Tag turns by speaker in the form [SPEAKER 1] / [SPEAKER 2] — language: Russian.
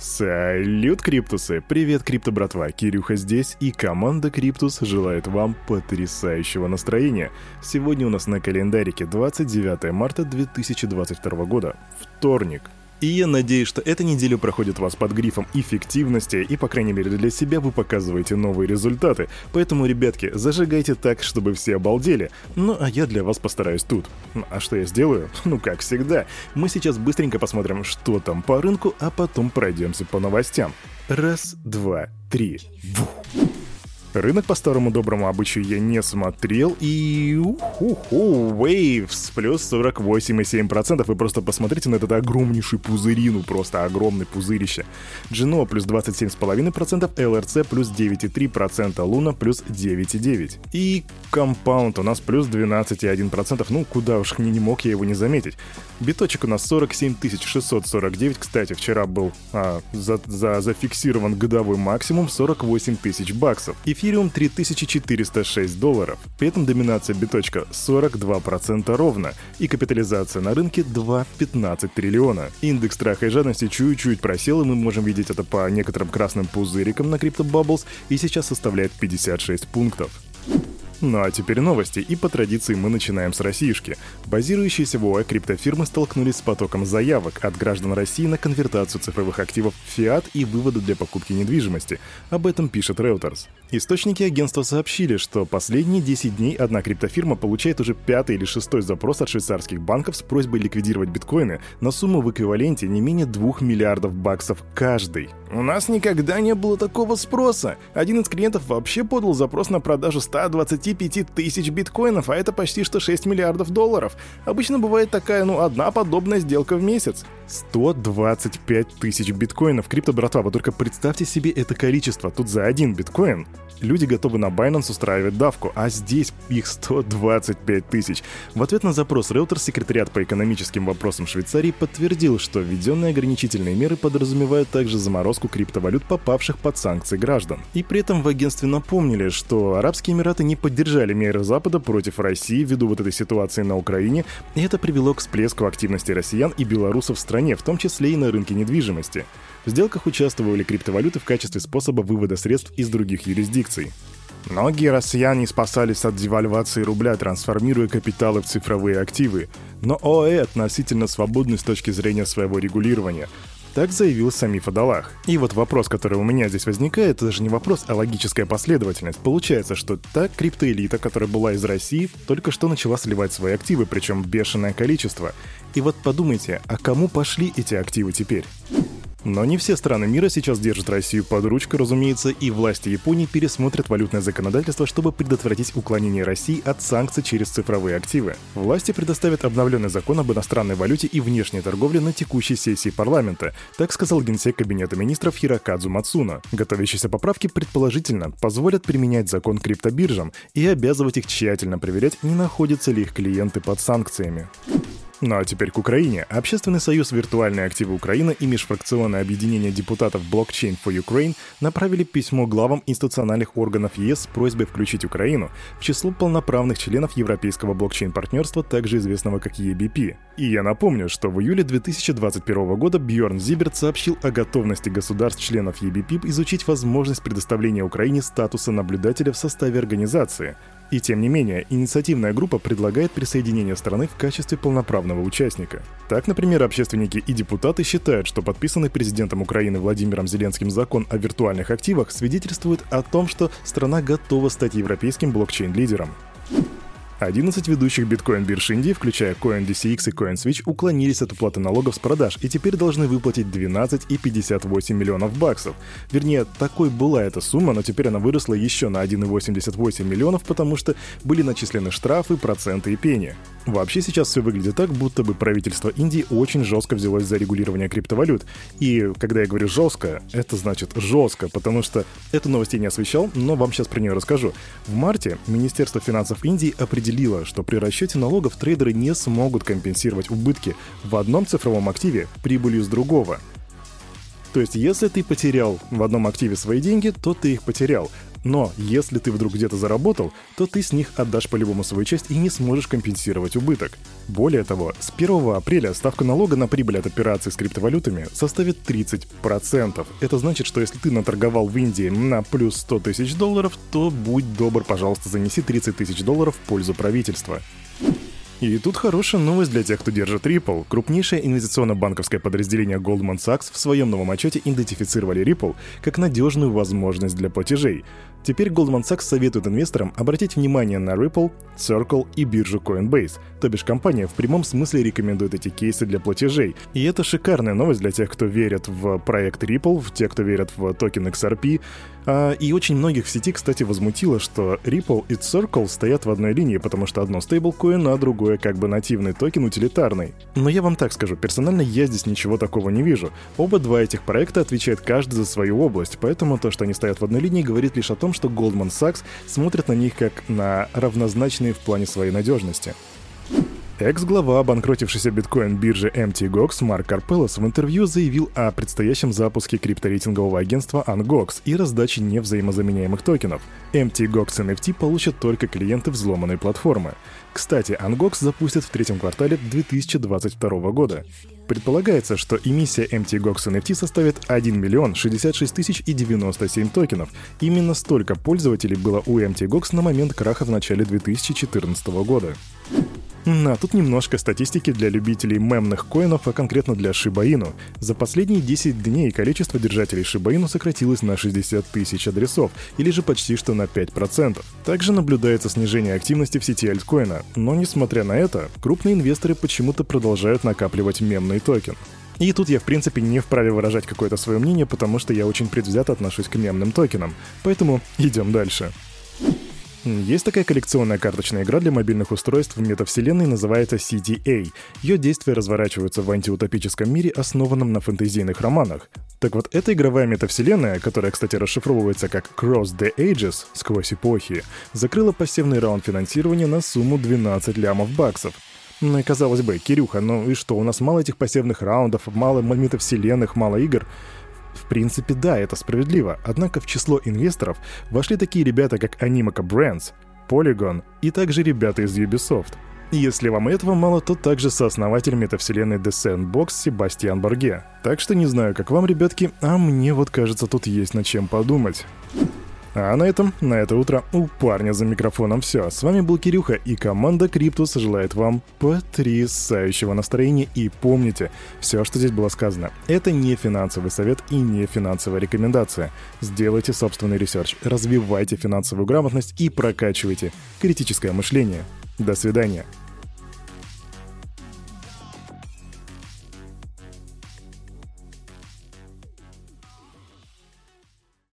[SPEAKER 1] Салют, Криптусы! Привет, Крипто братва! Кирюха здесь, и команда Криптус желает вам потрясающего настроения. Сегодня у нас на календарике 29 марта 2022 года, вторник. И я надеюсь, что эта неделя проходит у вас под грифом эффективности, и, по крайней мере, для себя вы показываете новые результаты. Поэтому, ребятки, зажигайте так, чтобы все обалдели. Ну, а я для вас постараюсь тут. А что я сделаю? Ну, как всегда. Мы сейчас быстренько посмотрим, что там по рынку, а потом пройдемся по новостям. Раз, два, три. Вух. Рынок по старому доброму обычаю я не смотрел, и... Уху, Waves плюс 48,7%. Вы просто посмотрите на этот огромнейший пузырину, просто огромный пузырище. Genoa плюс 27,5%, LRC плюс 9,3%, Luna плюс 9,9%. И Compound у нас плюс 12,1%. Ну, куда уж не, не мог я его не заметить. Биточек у нас 47 649. Кстати, вчера был а, за, за, зафиксирован годовой максимум 48 тысяч баксов. И Эфириум 3406 долларов. При этом доминация биточка 42% ровно и капитализация на рынке 2,15 триллиона. Индекс страха и жадности чуть-чуть просел, и мы можем видеть это по некоторым красным пузырикам на Crypto Bubbles, и сейчас составляет 56 пунктов. Ну а теперь новости, и по традиции мы начинаем с Россиюшки. Базирующиеся в ОАЭ криптофирмы столкнулись с потоком заявок от граждан России на конвертацию цифровых активов в фиат и выводы для покупки недвижимости. Об этом пишет Reuters. Источники агентства сообщили, что последние 10 дней одна криптофирма получает уже пятый или шестой запрос от швейцарских банков с просьбой ликвидировать биткоины на сумму в эквиваленте не менее 2 миллиардов баксов каждый. У нас никогда не было такого спроса. Один из клиентов вообще подал запрос на продажу 120 25 тысяч биткоинов, а это почти что 6 миллиардов долларов. Обычно бывает такая, ну, одна подобная сделка в месяц. 125 тысяч биткоинов. Крипто, братва, вы только представьте себе это количество. Тут за один биткоин люди готовы на Binance устраивать давку, а здесь их 125 тысяч. В ответ на запрос Reuters секретариат по экономическим вопросам Швейцарии подтвердил, что введенные ограничительные меры подразумевают также заморозку криптовалют, попавших под санкции граждан. И при этом в агентстве напомнили, что Арабские Эмираты не поддержали меры Запада против России ввиду вот этой ситуации на Украине, и это привело к всплеску активности россиян и белорусов в стране, в том числе и на рынке недвижимости. В сделках участвовали криптовалюты в качестве способа вывода средств из других юрисдикций. Многие россияне спасались от девальвации рубля, трансформируя капиталы в цифровые активы. Но ОАЭ относительно свободны с точки зрения своего регулирования. Так заявил Самиф Адалах. И вот вопрос, который у меня здесь возникает, это даже не вопрос, а логическая последовательность. Получается, что та криптоэлита, которая была из России, только что начала сливать свои активы, причем бешеное количество. И вот подумайте, а кому пошли эти активы теперь? Но не все страны мира сейчас держат Россию под ручкой, разумеется, и власти Японии пересмотрят валютное законодательство, чтобы предотвратить уклонение России от санкций через цифровые активы. Власти предоставят обновленный закон об иностранной валюте и внешней торговле на текущей сессии парламента, так сказал генсек Кабинета министров Хирокадзу Мацуна. Готовящиеся поправки предположительно позволят применять закон криптобиржам и обязывать их тщательно проверять, не находятся ли их клиенты под санкциями. Ну а теперь к Украине. Общественный союз «Виртуальные активы Украины» и межфракционное объединение депутатов Blockchain for Ukraine направили письмо главам институциональных органов ЕС с просьбой включить Украину в число полноправных членов Европейского блокчейн-партнерства, также известного как EBP. И я напомню, что в июле 2021 года Бьорн Зиберт сообщил о готовности государств-членов EBP изучить возможность предоставления Украине статуса наблюдателя в составе организации. И тем не менее, инициативная группа предлагает присоединение страны в качестве полноправного участника. Так, например, общественники и депутаты считают, что подписанный президентом Украины Владимиром Зеленским закон о виртуальных активах свидетельствует о том, что страна готова стать европейским блокчейн-лидером. 11 ведущих биткоин-бирж Индии, включая CoinDCX и CoinSwitch, уклонились от уплаты налогов с продаж и теперь должны выплатить 12,58 миллионов баксов. Вернее, такой была эта сумма, но теперь она выросла еще на 1,88 миллионов, потому что были начислены штрафы, проценты и пени. Вообще сейчас все выглядит так, будто бы правительство Индии очень жестко взялось за регулирование криптовалют. И когда я говорю жестко, это значит жестко, потому что эту новость я не освещал, но вам сейчас про нее расскажу. В марте Министерство финансов Индии определило, что при расчете налогов трейдеры не смогут компенсировать убытки в одном цифровом активе прибылью с другого. То есть, если ты потерял в одном активе свои деньги, то ты их потерял. Но если ты вдруг где-то заработал, то ты с них отдашь по-любому свою часть и не сможешь компенсировать убыток. Более того, с 1 апреля ставка налога на прибыль от операций с криптовалютами составит 30%. Это значит, что если ты наторговал в Индии на плюс 100 тысяч долларов, то будь добр, пожалуйста, занеси 30 тысяч долларов в пользу правительства. И тут хорошая новость для тех, кто держит Ripple. Крупнейшее инвестиционно-банковское подразделение Goldman Sachs в своем новом отчете идентифицировали Ripple как надежную возможность для платежей. Теперь Goldman Sachs советует инвесторам обратить внимание на Ripple, Circle и биржу Coinbase. То бишь компания в прямом смысле рекомендует эти кейсы для платежей. И это шикарная новость для тех, кто верит в проект Ripple, в тех, кто верит в токен XRP. А, и очень многих в сети, кстати, возмутило, что Ripple и Circle стоят в одной линии, потому что одно стейблкоин, а другое как бы нативный токен утилитарный. Но я вам так скажу, персонально я здесь ничего такого не вижу. Оба два этих проекта отвечают каждый за свою область, поэтому то, что они стоят в одной линии, говорит лишь о том, что Goldman Sachs смотрит на них как на равнозначные в плане своей надежности. Экс-глава обанкротившейся биткоин-биржи MTGOX Марк Карпелос в интервью заявил о предстоящем запуске крипторейтингового агентства Ungox и раздаче невзаимозаменяемых токенов. MTGOX NFT получат только клиенты взломанной платформы. Кстати, Ungox запустят в третьем квартале 2022 года. Предполагается, что эмиссия MTGOX NFT составит 1 миллион 66 тысяч и 97 токенов. Именно столько пользователей было у MTGOX на момент краха в начале 2014 года. А тут немножко статистики для любителей мемных коинов, а конкретно для Inu. За последние 10 дней количество держателей Inu сократилось на 60 тысяч адресов, или же почти что на 5%. Также наблюдается снижение активности в сети альткоина, но несмотря на это, крупные инвесторы почему-то продолжают накапливать мемный токен. И тут я, в принципе, не вправе выражать какое-то свое мнение, потому что я очень предвзято отношусь к мемным токенам. Поэтому идем дальше. Есть такая коллекционная карточная игра для мобильных устройств в метавселенной, называется CTA. Ее действия разворачиваются в антиутопическом мире, основанном на фэнтезийных романах. Так вот, эта игровая метавселенная, которая, кстати, расшифровывается как Cross the Ages, сквозь эпохи, закрыла пассивный раунд финансирования на сумму 12 лямов баксов. Ну и казалось бы, Кирюха, ну и что, у нас мало этих пассивных раундов, мало метавселенных, мало игр. Принципе, да, это справедливо, однако в число инвесторов вошли такие ребята, как Animoca Brands, Polygon и также ребята из Ubisoft. Если вам этого мало, то также сооснователь метавселенной The Sandbox Себастьян Борге. Так что не знаю, как вам, ребятки, а мне вот кажется, тут есть над чем подумать. А на этом, на это утро у парня за микрофоном все. С вами был Кирюха, и команда Криптус желает вам потрясающего настроения. И помните, все, что здесь было сказано, это не финансовый совет и не финансовая рекомендация. Сделайте собственный research, развивайте финансовую грамотность и прокачивайте критическое мышление. До свидания.